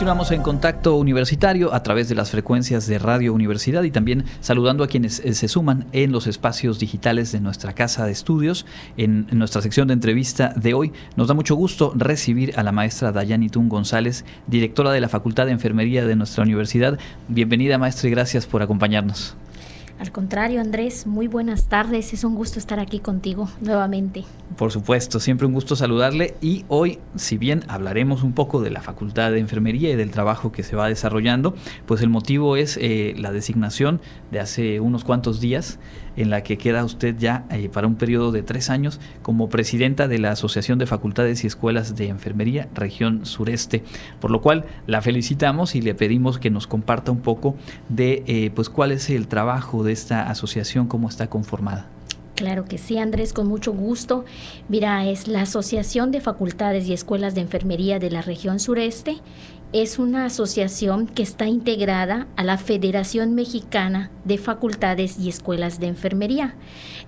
Continuamos en contacto universitario a través de las frecuencias de Radio Universidad y también saludando a quienes eh, se suman en los espacios digitales de nuestra casa de estudios. En, nuestra sección de entrevista de hoy nos da mucho gusto recibir a la maestra Dayani Tun González, directora de la Facultad de Enfermería de nuestra universidad. Bienvenida maestra y gracias por acompañarnos. Al contrario, Andrés, muy buenas tardes. Es un gusto estar aquí contigo nuevamente. Por supuesto, siempre un gusto saludarle y hoy, si bien hablaremos un poco de la Facultad de Enfermería y del trabajo que se va desarrollando, pues el motivo es eh, la designación de hace unos cuantos días en la que queda usted ya eh, para un periodo de tres años como presidenta de la Asociación de Facultades y Escuelas de Enfermería Región Sureste, por lo cual la felicitamos y le pedimos que nos comparta un poco de eh, pues cuál es el trabajo de esta asociación, cómo está conformada. Claro que sí, Andrés, con mucho gusto. Mira, es la Asociación de Facultades y Escuelas de Enfermería de la región sureste es una asociación que está integrada a la Federación Mexicana de Facultades y Escuelas de Enfermería.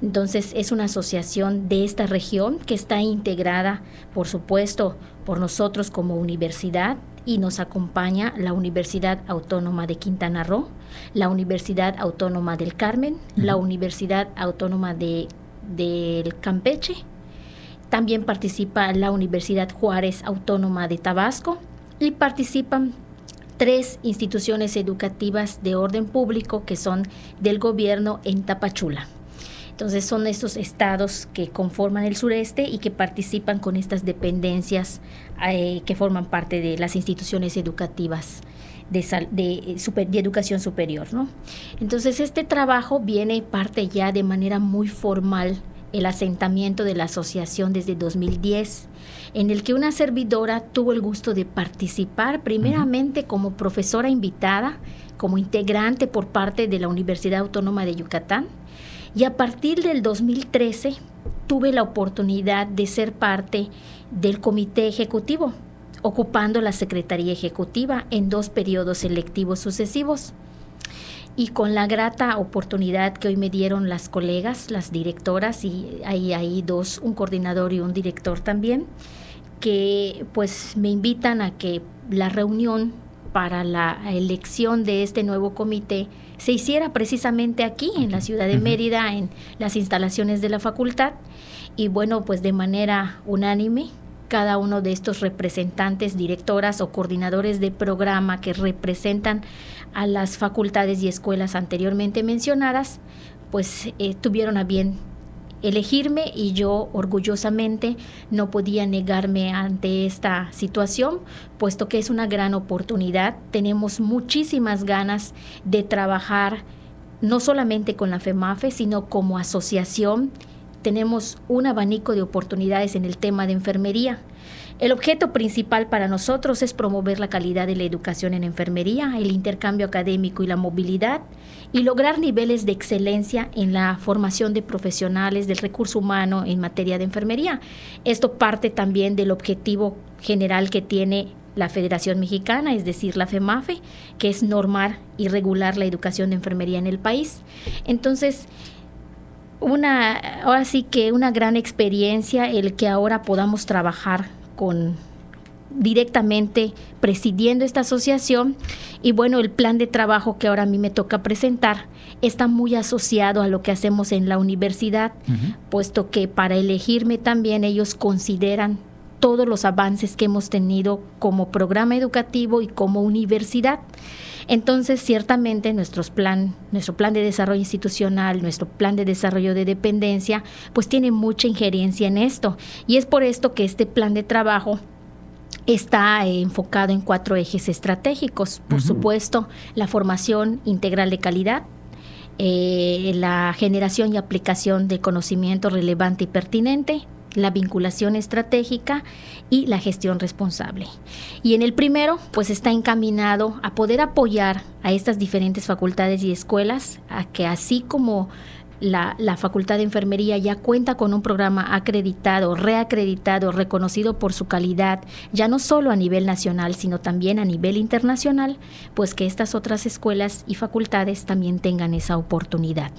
Entonces es una asociación de esta región que está integrada, por supuesto, por nosotros como universidad y nos acompaña la Universidad Autónoma de Quintana Roo, la Universidad Autónoma del Carmen, la Universidad Autónoma de, del Campeche, también participa la Universidad Juárez Autónoma de Tabasco, y participan tres instituciones educativas de orden público que son del gobierno en Tapachula. Entonces son estos estados que conforman el sureste y que participan con estas dependencias eh, que forman parte de las instituciones educativas de, de, de, educación superior. ¿no? Entonces este trabajo viene parte ya de manera muy formal el asentamiento de la asociación desde 2010 en el que una servidora tuvo el gusto de participar primeramente como profesora invitada, como integrante por parte de la Universidad Autónoma de Yucatán, y a partir del 2013 tuve la oportunidad de ser parte del comité ejecutivo, ocupando la Secretaría Ejecutiva en dos periodos electivos sucesivos. Y con la grata oportunidad que hoy me dieron las colegas, las directoras, y hay ahí dos, un coordinador y un director también, que pues me invitan a que la reunión para la elección de este nuevo comité se hiciera precisamente aquí, en la ciudad de Mérida, en las instalaciones de la facultad. Y bueno, pues de manera unánime, cada uno de estos representantes, directoras o coordinadores de programa que representan a las facultades y escuelas anteriormente mencionadas, pues eh, tuvieron a bien elegirme y yo orgullosamente no podía negarme ante esta situación, puesto que es una gran oportunidad. Tenemos muchísimas ganas de trabajar no solamente con la FEMAFE, sino como asociación. Tenemos un abanico de oportunidades en el tema de enfermería. El objeto principal para nosotros es promover la calidad de la educación en enfermería, el intercambio académico y la movilidad y lograr niveles de excelencia en la formación de profesionales del recurso humano en materia de enfermería. Esto parte también del objetivo general que tiene la Federación Mexicana, es decir, la FEMAFE, que es normar y regular la educación de enfermería en el país. Entonces, una, ahora sí que una gran experiencia el que ahora podamos trabajar con directamente presidiendo esta asociación y bueno, el plan de trabajo que ahora a mí me toca presentar está muy asociado a lo que hacemos en la universidad, puesto que para elegirme también ellos consideran todos los avances que hemos tenido como programa educativo y como universidad. Entonces, ciertamente nuestros plan, nuestro plan de desarrollo institucional, nuestro plan de desarrollo de dependencia, pues tiene mucha injerencia en esto. Y es por esto que este plan de trabajo está enfocado en cuatro ejes estratégicos. Por supuesto, la formación integral de calidad, eh, la generación y aplicación de conocimiento relevante y pertinente, la vinculación estratégica y la gestión responsable. Y en el primero, pues está encaminado a poder apoyar a estas diferentes facultades y escuelas a que así como la, Facultad de Enfermería ya cuenta con un programa acreditado, reacreditado, reconocido por su calidad, ya no solo a nivel nacional, sino también a nivel internacional, pues que estas otras escuelas y facultades también tengan esa oportunidad.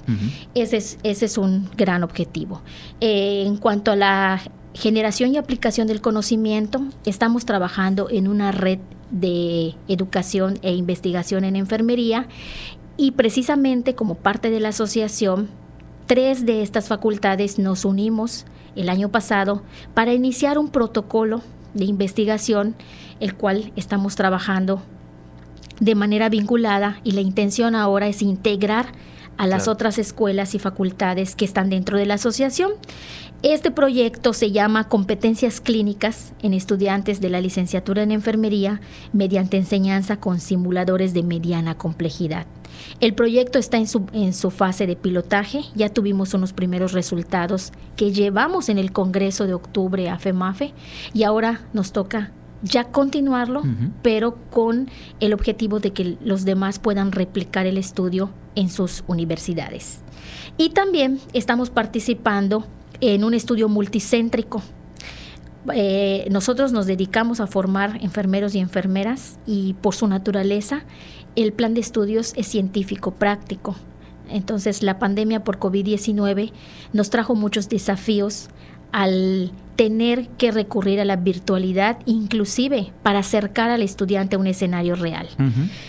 ese, es, ese es un gran objetivo. Eh, en cuanto a la generación y aplicación del conocimiento, estamos trabajando en una red de educación e investigación en enfermería y precisamente como parte de la asociación, tres de estas facultades nos unimos el año pasado para iniciar un protocolo de investigación, el cual estamos trabajando de manera vinculada y la intención ahora es integrar a las otras escuelas y facultades que están dentro de la asociación. Este proyecto se llama Competencias Clínicas en estudiantes de la licenciatura en enfermería mediante enseñanza con simuladores de mediana complejidad. El proyecto está en su, en su fase de pilotaje, ya tuvimos unos primeros resultados que llevamos en el Congreso de octubre a FEMAFE y ahora nos toca ya continuarlo, pero con el objetivo de que los demás puedan replicar el estudio en sus universidades. Y también estamos participando en un estudio multicéntrico. Eh, nosotros nos dedicamos a formar enfermeros y enfermeras y por su naturaleza el plan de estudios es científico práctico. Entonces la pandemia por COVID-19 nos trajo muchos desafíos al tener que recurrir a la virtualidad, inclusive para acercar al estudiante a un escenario real.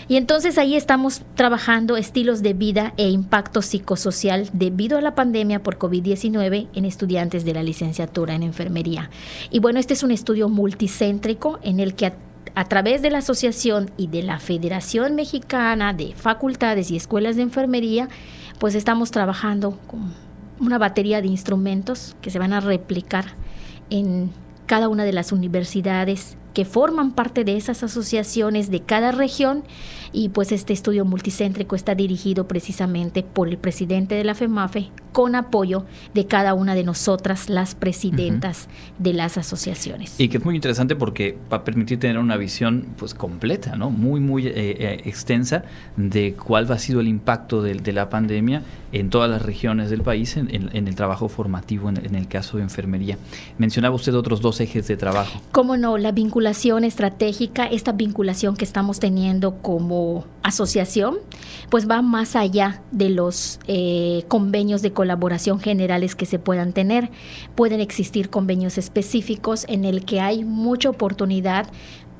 Y entonces ahí estamos trabajando estilos de vida e impacto psicosocial debido a la pandemia por COVID-19 en estudiantes de la licenciatura en enfermería. Y bueno, este es un estudio multicéntrico en el que a, través de la asociación y de la Federación Mexicana de Facultades y Escuelas de Enfermería, pues estamos trabajando con una batería de instrumentos que se van a replicar en cada una de las universidades que forman parte de esas asociaciones de cada región y pues este estudio multicéntrico está dirigido precisamente por el presidente de la FEMAFE con apoyo de cada una de nosotras, las presidentas de las asociaciones. Y que es muy interesante porque va a permitir tener una visión pues completa, ¿no? Muy, muy eh, eh, extensa de cuál ha sido el impacto de, la pandemia en todas las regiones del país en, el trabajo formativo, en, en, el caso de enfermería. Mencionaba usted otros dos ejes de trabajo. ¿Cómo no? La vinculación estratégica, esta vinculación que estamos teniendo como asociación, pues va más allá de los eh, convenios de colaboración generales que se puedan tener. Pueden existir convenios específicos en el que hay mucha oportunidad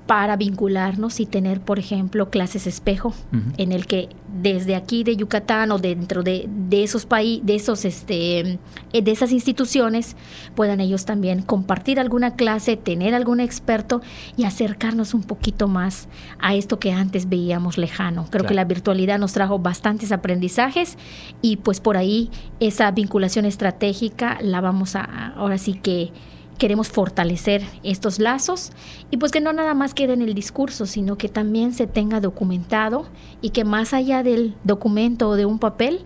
para vincularnos y tener, por ejemplo, clases espejo, en el que desde aquí de Yucatán o dentro de, esos países, de esos este, eh, de esas instituciones, puedan ellos también compartir alguna clase, tener algún experto y acercarnos un poquito más a esto que antes veíamos lejano. Creo que la virtualidad nos trajo bastantes aprendizajes y pues por ahí esa vinculación estratégica la vamos a ahora sí que queremos fortalecer estos lazos y pues que no nada más quede en el discurso, sino que también se tenga documentado y que más allá del documento o de un papel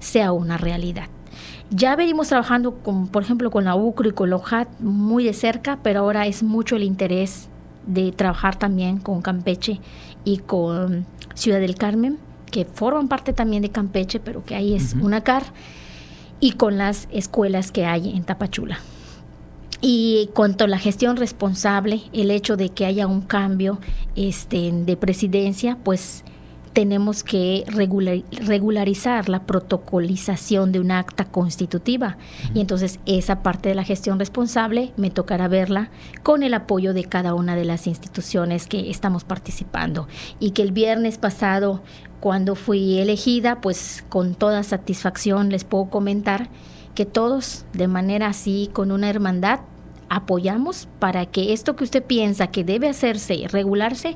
sea una realidad. Ya venimos trabajando, con, por ejemplo, con la UCRO y con la OJAT muy de cerca, pero ahora es mucho el interés de trabajar también con Campeche y con Ciudad del Carmen, que forman parte también de Campeche, pero que ahí es una CAR, y con las escuelas que hay en Tapachula. Y cuanto a la gestión responsable, el hecho de que haya un cambio este, de presidencia, pues tenemos que regularizar la protocolización de un acta constitutiva. Y entonces esa parte de la gestión responsable me tocará verla con el apoyo de cada una de las instituciones que estamos participando. Y que el viernes pasado, cuando fui elegida, pues con toda satisfacción les puedo comentar que todos, de manera así, con una hermandad, apoyamos para que esto que usted piensa que debe hacerse y regularse,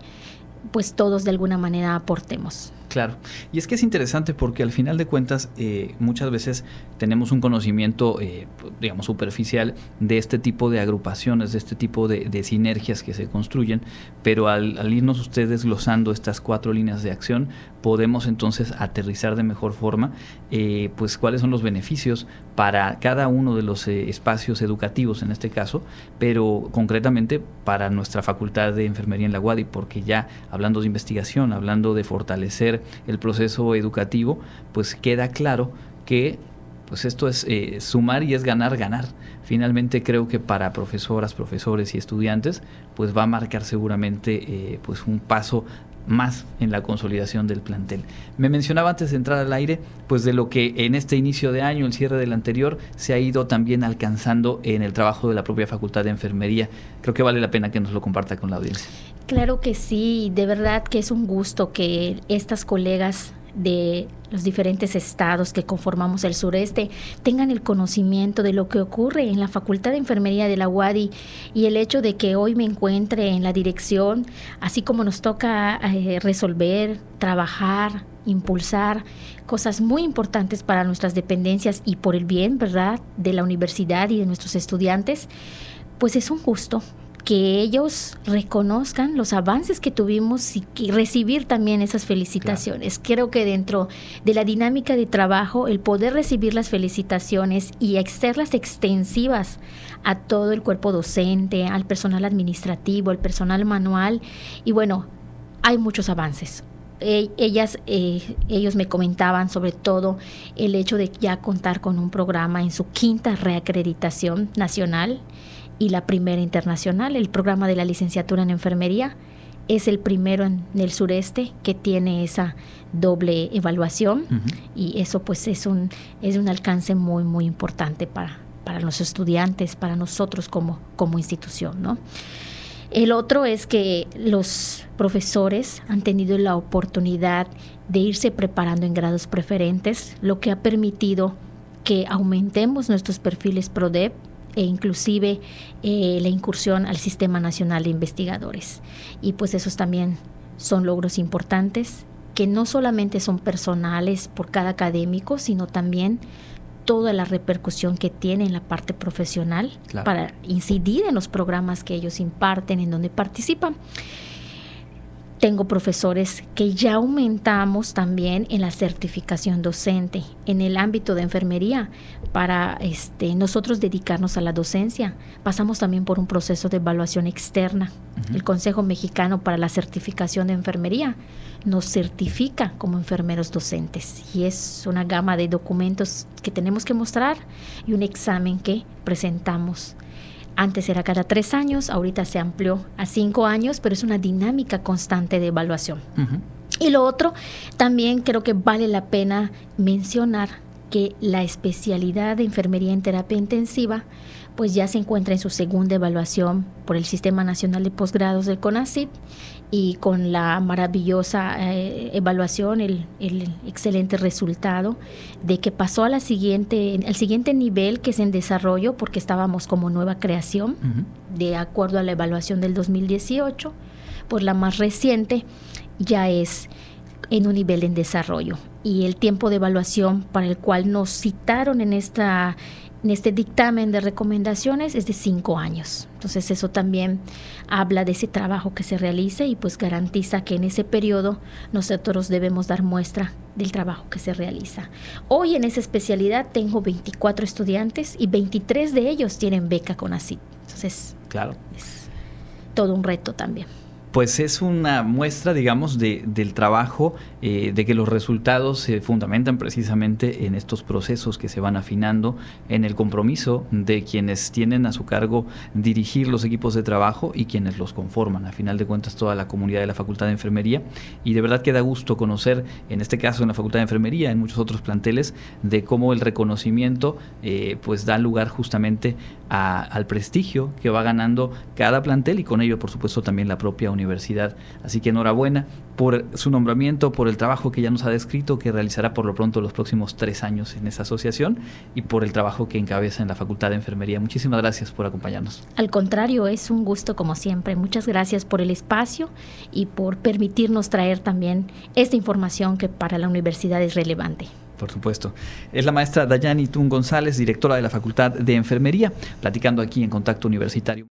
pues todos de alguna manera aportemos. Claro, y es que es interesante porque al final de cuentas eh, muchas veces tenemos un conocimiento, eh, digamos, superficial de este tipo de agrupaciones, de este tipo de, sinergias que se construyen, pero al, irnos ustedes glosando estas cuatro líneas de acción, podemos entonces aterrizar de mejor forma, eh, pues cuáles son los beneficios para cada uno de los espacios educativos en este caso, pero concretamente para nuestra facultad de enfermería en la UADI, porque ya hablando de investigación, hablando de fortalecer el proceso educativo, pues queda claro que pues esto es eh, sumar y es ganar, ganar. Finalmente creo que para profesoras, profesores y estudiantes, pues va a marcar seguramente eh, pues un paso más en la consolidación del plantel. Me mencionaba antes de entrar al aire, pues de lo que en este inicio de año, el cierre del anterior, se ha ido también alcanzando en el trabajo de la propia Facultad de Enfermería. Creo que vale la pena que nos lo comparta con la audiencia. Claro que sí, de verdad que es un gusto que estas colegas de los diferentes estados que conformamos el sureste tengan el conocimiento de lo que ocurre en la Facultad de Enfermería de la UADI y el hecho de que hoy me encuentre en la dirección, así como nos toca eh, resolver, trabajar, impulsar cosas muy importantes para nuestras dependencias y por el bien, ¿verdad?, de la universidad y de nuestros estudiantes, pues es un gusto que ellos reconozcan los avances que tuvimos y, recibir también esas felicitaciones. Creo que dentro de la dinámica de trabajo, el poder recibir las felicitaciones y hacerlas extensivas a todo el cuerpo docente, al personal administrativo, al personal manual, y bueno, hay muchos avances e, ellas, eh, ellos me comentaban sobre todo el hecho de ya contar con un programa en su quinta reacreditación nacional y la primera internacional. El programa de la licenciatura en enfermería es el primero en el sureste que tiene esa doble evaluación y eso pues es un, es un alcance muy muy importante para, para los estudiantes, para nosotros como, como institución. ¿no? El otro es que los profesores han tenido la oportunidad de irse preparando en grados preferentes, lo que ha permitido que aumentemos nuestros perfiles PRODEP e inclusive eh, la incursión al Sistema Nacional de Investigadores. Y pues esos también son logros importantes que no solamente son personales por cada académico, sino también toda la repercusión que tiene en la parte profesional para incidir en los programas que ellos imparten, en donde participan. Tengo profesores que ya aumentamos también en la certificación docente en el ámbito de enfermería para este, nosotros dedicarnos a la docencia. Pasamos también por un proceso de evaluación externa. El Consejo Mexicano para la Certificación de Enfermería nos certifica como enfermeros docentes y es una gama de documentos que tenemos que mostrar y un examen que presentamos antes era cada tres años, ahorita se amplió a cinco años, pero es una dinámica constante de evaluación. Y lo otro, también creo que vale la pena mencionar que la especialidad de enfermería en terapia intensiva pues ya se encuentra en su segunda evaluación por el Sistema Nacional de Posgrados del CONACYT y con la maravillosa eh, evaluación, el, excelente resultado de que pasó a la siguiente, al siguiente nivel que es en desarrollo, porque estábamos como nueva creación, de acuerdo a la evaluación del 2018, pues la más reciente ya es en un nivel en desarrollo. Y el tiempo de evaluación para el cual nos citaron en esta en este dictamen de recomendaciones es de cinco años. Entonces eso también habla de ese trabajo que se realiza y pues garantiza que en ese periodo nosotros debemos dar muestra del trabajo que se realiza. Hoy en esa especialidad tengo 24 estudiantes y 23 de ellos tienen beca con ACID. Entonces, claro. es todo un reto también pues es una muestra, digamos, de, del trabajo, eh, de que los resultados se fundamentan precisamente en estos procesos que se van afinando, en el compromiso de quienes tienen a su cargo dirigir los equipos de trabajo y quienes los conforman, a final de cuentas toda la comunidad de la Facultad de Enfermería. Y de verdad que da gusto conocer, en este caso en la Facultad de Enfermería, en muchos otros planteles, de cómo el reconocimiento eh, pues da lugar justamente al prestigio que va ganando cada plantel y con ello, por supuesto, también la propia universidad universidad. Así que enhorabuena por su nombramiento, por el trabajo que ya nos ha descrito, que realizará por lo pronto los próximos tres años en esa asociación y por el trabajo que encabeza en la Facultad de Enfermería. Muchísimas gracias por acompañarnos. Al contrario, es un gusto como siempre. Muchas gracias por el espacio y por permitirnos traer también esta información que para la universidad es relevante. Por supuesto. Es la maestra Dayani Tun González, directora de la Facultad de Enfermería, platicando aquí en Contacto Universitario.